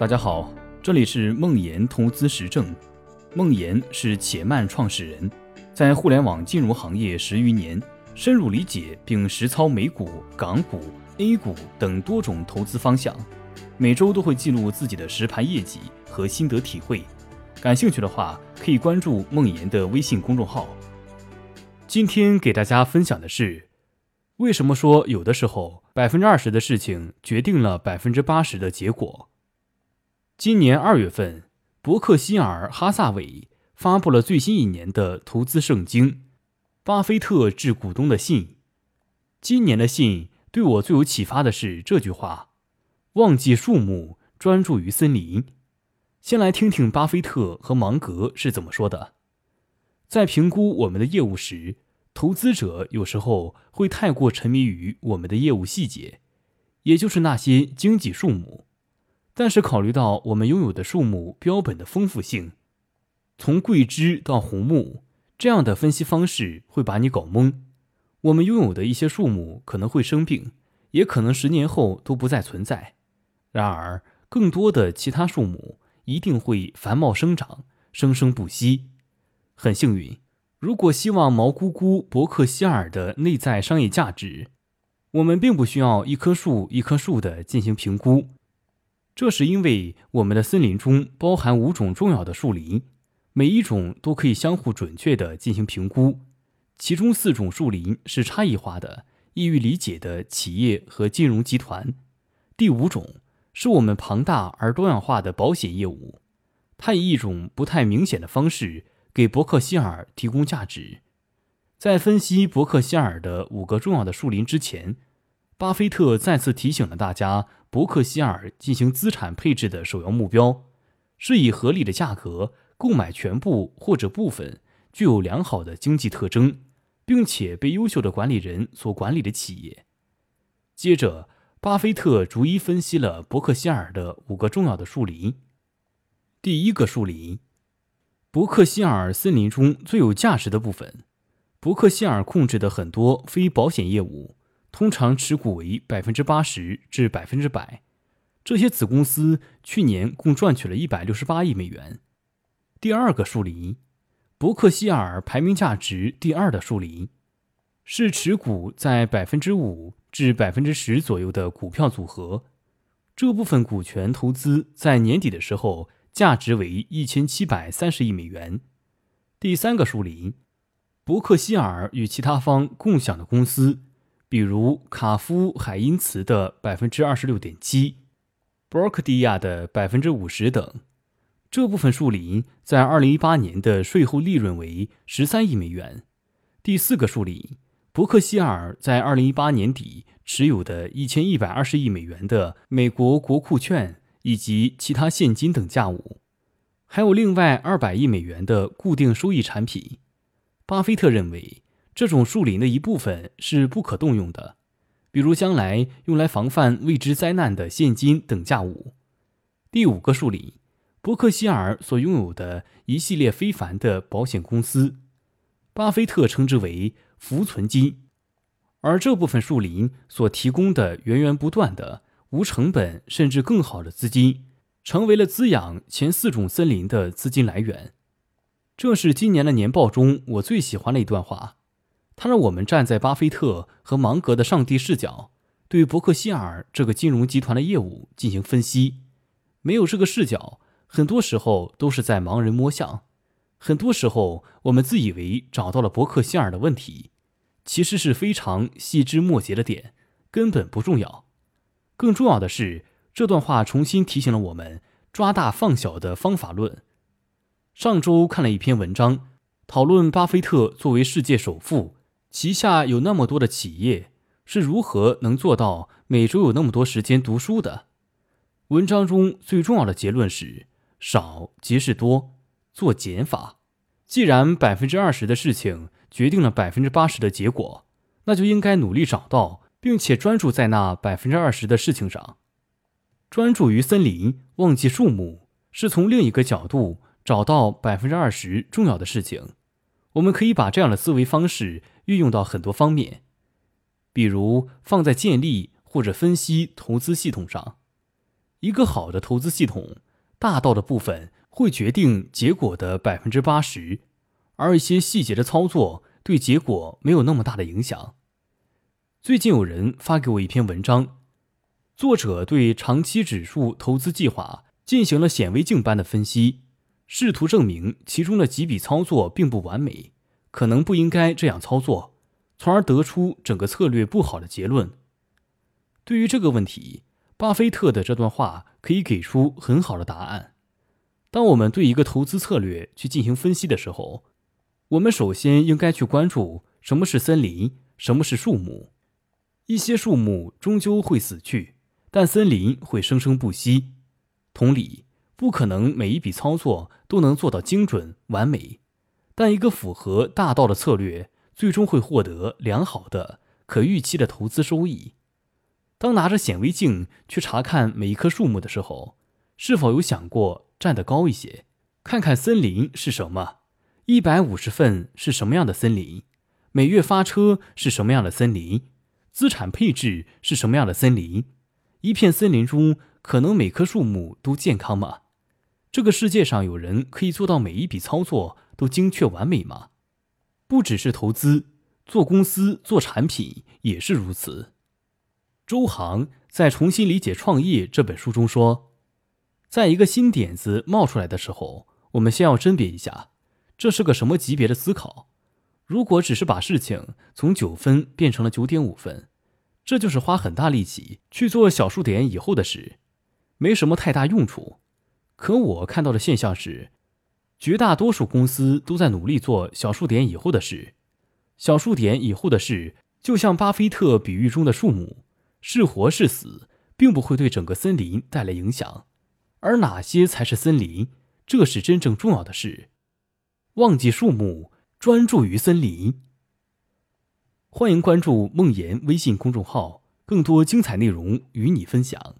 大家好，这里是梦岩投资实证。梦岩是且慢创始人，在互联网金融行业十余年，深入理解并实操美股、港股、A 股等多种投资方向，每周都会记录自己的实盘业绩和心得体会。感兴趣的话，可以关注梦岩的微信公众号。今天给大家分享的是，为什么说有的时候百分之二十的事情决定了百分之八十的结果。今年二月份，伯克希尔哈萨韦发布了最新一年的投资圣经——巴菲特致股东的信。今年的信对我最有启发的是这句话：“忘记树木，专注于森林。”先来听听巴菲特和芒格是怎么说的。在评估我们的业务时，投资者有时候会太过沉迷于我们的业务细节，也就是那些经济数目。但是，考虑到我们拥有的树木标本的丰富性，从桂枝到红木，这样的分析方式会把你搞懵。我们拥有的一些树木可能会生病，也可能十年后都不再存在。然而，更多的其他树木一定会繁茂生长，生生不息。很幸运，如果希望毛姑姑伯克希尔的内在商业价值，我们并不需要一棵树一棵树的进行评估。这是因为我们的森林中包含五种重要的树林，每一种都可以相互准确地进行评估。其中四种树林是差异化的、易于理解的企业和金融集团。第五种是我们庞大而多样化的保险业务，它以一种不太明显的方式给伯克希尔提供价值。在分析伯克希尔的五个重要的树林之前，巴菲特再次提醒了大家。伯克希尔进行资产配置的首要目标，是以合理的价格购买全部或者部分具有良好的经济特征，并且被优秀的管理人所管理的企业。接着，巴菲特逐一分析了伯克希尔的五个重要的树林。第一个树林，伯克希尔森林中最有价值的部分，伯克希尔控制的很多非保险业务。通常持股为百分之八十至百分之百，这些子公司去年共赚取了一百六十八亿美元。第二个树林，伯克希尔排名价值第二的树林，是持股在百分之五至百分之十左右的股票组合。这部分股权投资在年底的时候价值为一千七百三十亿美元。第三个树林，伯克希尔与其他方共享的公司。比如卡夫海因茨的百分之二十六点七，博克迪亚的百分之五十等，这部分树林在二零一八年的税后利润为十三亿美元。第四个树林，伯克希尔在二零一八年底持有的一千一百二十亿美元的美国国库券以及其他现金等价物，还有另外二百亿美元的固定收益产品。巴菲特认为。这种树林的一部分是不可动用的，比如将来用来防范未知灾难的现金等价物。第五个树林，伯克希尔所拥有的一系列非凡的保险公司，巴菲特称之为“浮存金”，而这部分树林所提供的源源不断的、无成本甚至更好的资金，成为了滋养前四种森林的资金来源。这是今年的年报中我最喜欢的一段话。他让我们站在巴菲特和芒格的上帝视角，对伯克希尔这个金融集团的业务进行分析。没有这个视角，很多时候都是在盲人摸象。很多时候，我们自以为找到了伯克希尔的问题，其实是非常细枝末节的点，根本不重要。更重要的是，这段话重新提醒了我们抓大放小的方法论。上周看了一篇文章，讨论巴菲特作为世界首富。旗下有那么多的企业，是如何能做到每周有那么多时间读书的？文章中最重要的结论是：少即是多，做减法。既然百分之二十的事情决定了百分之八十的结果，那就应该努力找到，并且专注在那百分之二十的事情上。专注于森林，忘记树木，是从另一个角度找到百分之二十重要的事情。我们可以把这样的思维方式运用到很多方面，比如放在建立或者分析投资系统上。一个好的投资系统，大道的部分会决定结果的百分之八十，而一些细节的操作对结果没有那么大的影响。最近有人发给我一篇文章，作者对长期指数投资计划进行了显微镜般的分析，试图证明其中的几笔操作并不完美，可能不应该这样操作，从而得出整个策略不好的结论。对于这个问题。巴菲特的这段话可以给出很好的答案。当我们对一个投资策略去进行分析的时候，我们首先应该去关注什么是森林，什么是树木。一些树木终究会死去，但森林会生生不息。同理，不可能每一笔操作都能做到精准完美，但一个符合大道的策略，最终会获得良好的、可预期的投资收益。当拿着显微镜去查看每一棵树木的时候，是否有想过站得高一些，看看森林是什么？一百五十份是什么样的森林？每月发车是什么样的森林？资产配置是什么样的森林？一片森林中，可能每棵树木都健康吗？这个世界上有人可以做到每一笔操作都精确完美吗？不只是投资，做公司、做产品也是如此。周航在《重新理解创业》这本书中说，在一个新点子冒出来的时候，我们先要甄别一下，这是个什么级别的思考。如果只是把事情从九分变成了九点五分，这就是花很大力气去做小数点以后的事，没什么太大用处。可我看到的现象是，绝大多数公司都在努力做小数点以后的事。小数点以后的事，就像巴菲特比喻中的树木。是活是死，并不会对整个森林带来影响，而哪些才是森林，这是真正重要的事。忘记树木，专注于森林。欢迎关注梦言微信公众号，更多精彩内容与你分享。